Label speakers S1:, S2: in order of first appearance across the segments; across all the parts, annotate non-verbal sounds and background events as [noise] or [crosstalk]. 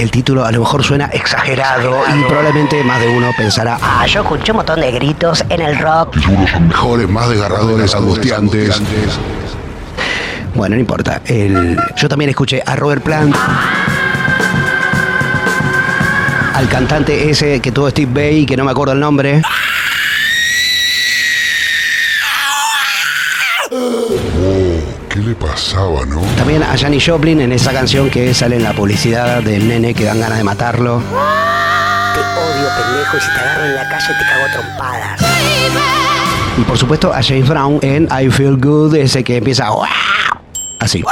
S1: el título a lo mejor suena exagerado y probablemente más de uno pensará,
S2: Ah, yo escuché un montón de gritos en el rock.
S3: Seguro son mejores, más desgarradores, angustiantes.
S1: bueno, no importa. El- yo también escuché a Robert Plant. Al cantante ese que tuvo Steve Bay, que no me acuerdo el nombre.
S3: Le pasaba, no?
S1: También a Janis Joplin en esa canción que sale en la publicidad del nene que dan ganas de matarlo.
S2: Te odio, pendejo, y si te agarro en la calle te cago a trompadas.
S1: Y por supuesto a James Brown en I Feel Good, ese que empieza así.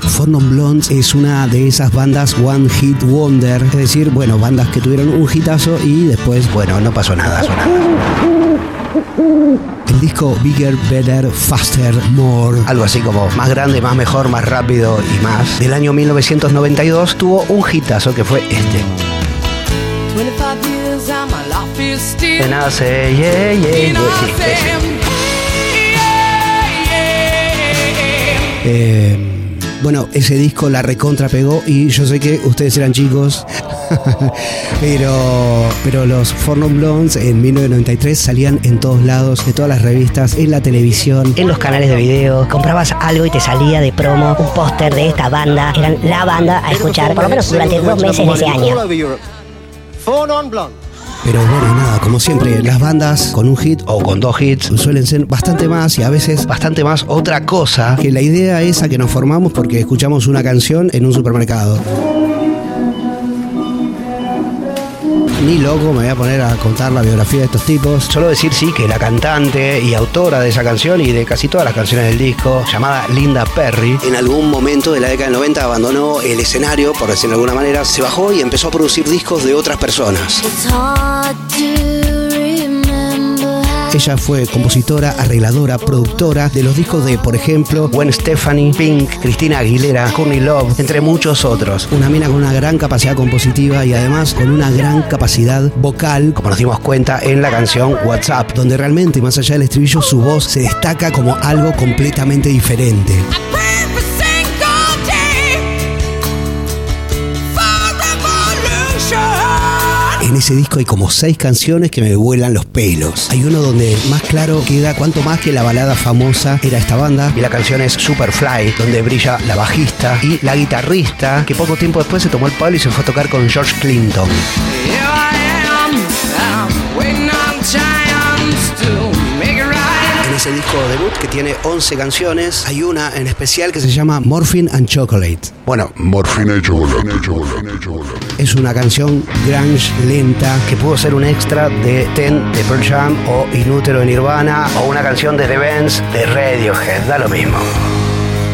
S1: Four Non Blondes es una de esas bandas One Hit Wonder, es decir, bueno, bandas que tuvieron un hitazo y después, bueno, no pasó nada. pasó nada. El disco Bigger, Better, Faster, More, algo así como más grande, más mejor, más rápido y más, del año 1992 tuvo un hitazo que fue este.
S4: 25 years and
S1: yeah, yeah,
S4: I say.
S1: Eh, bueno, ese disco la recontra pegó y yo sé que ustedes eran chicos, [laughs] pero, pero los Four Non Blondes en 1993 salían en todos lados, de todas las revistas, en la televisión.
S2: En los canales de video, comprabas algo y te salía de promo un póster de esta banda. Eran la banda a escuchar, por lo menos durante dos meses de ese año.
S1: Pero bueno, nada, como siempre, las bandas con un hit o con dos hits suelen ser bastante más y a veces bastante más otra cosa que la idea esa que nos formamos porque escuchamos una canción en un supermercado. Ni loco me voy a poner a contar la biografía de estos tipos. Solo decir sí que la cantante y autora de esa canción y de casi todas las canciones del disco, llamada Linda Perry, en algún momento de la década del 90 abandonó el escenario, por decirlo de alguna manera, se bajó y empezó a producir discos de otras personas.
S5: It's hard to remember how
S1: Ella fue compositora, arregladora, productora de los discos de, por ejemplo, Gwen Stefani, Pink, Cristina Aguilera, Courtney Love, entre muchos otros. Una mina con una gran capacidad compositiva y además con una gran capacidad vocal, como nos dimos cuenta en la canción WhatsApp, donde realmente, más allá del estribillo, su voz se destaca como algo completamente diferente. En ese disco hay como seis canciones que me vuelan los pelos. Hay uno donde más claro queda cuanto más que la balada famosa era esta banda. Y la canción es Superfly, donde brilla la bajista y la guitarrista, que poco tiempo después se tomó el palo y se fue a tocar con George Clinton. Ese disco debut que tiene 11 canciones, hay una en especial que se llama Morphine and Chocolate. Bueno,
S3: Morfina y chocolate.
S1: Es una canción grunge lenta que pudo ser un extra de Ten de Pearl Jam o Inútero de Nirvana o una canción de The Vents de Radiohead, da lo mismo.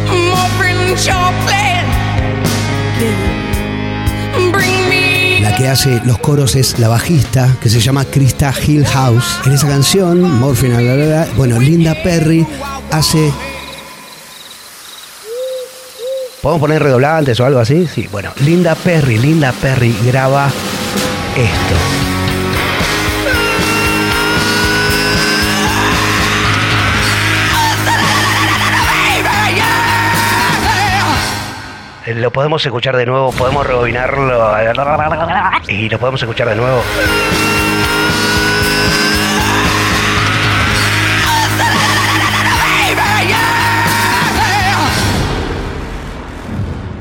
S4: Morphine chocolate.
S1: La que hace los coros es la bajista que se llama Krista Hillhouse. En esa canción, Morphine, bla, bla, bueno, Linda Perry hace ¿Podemos poner redoblantes o algo así? Sí, bueno. Linda Perry, Linda Perry graba esto. Lo podemos escuchar de nuevo, podemos rebobinarlo y lo podemos escuchar de nuevo.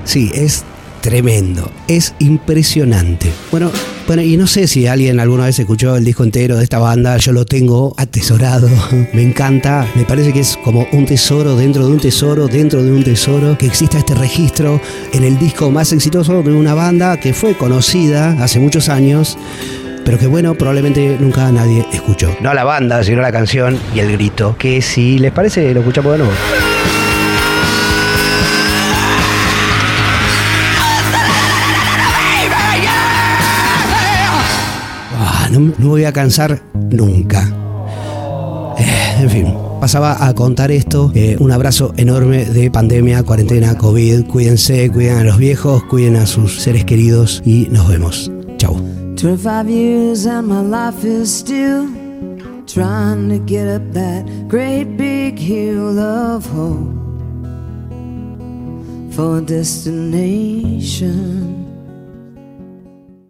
S1: Sí, es tremendo, es impresionante. Bueno, bueno, y no sé si alguien alguna vez escuchó el disco entero de esta banda, yo lo tengo atesorado, [laughs] me encanta, me parece que es como un tesoro dentro de un tesoro, dentro de un tesoro, que exista este registro en el disco más exitoso de una banda que fue conocida hace muchos años. Pero que bueno, probablemente nunca nadie escuchó. No la banda, sino la canción y el grito. Que si les parece, lo escuchamos de nuevo. No, no me voy a cansar nunca. Eh, en fin, pasaba a contar esto. Eh, un abrazo enorme de pandemia, cuarentena, COVID. Cuídense, cuiden a los viejos, cuiden a sus seres queridos y nos vemos. Chau.
S6: 25 years and my life is still trying to get up that great big hill of hope for a destination.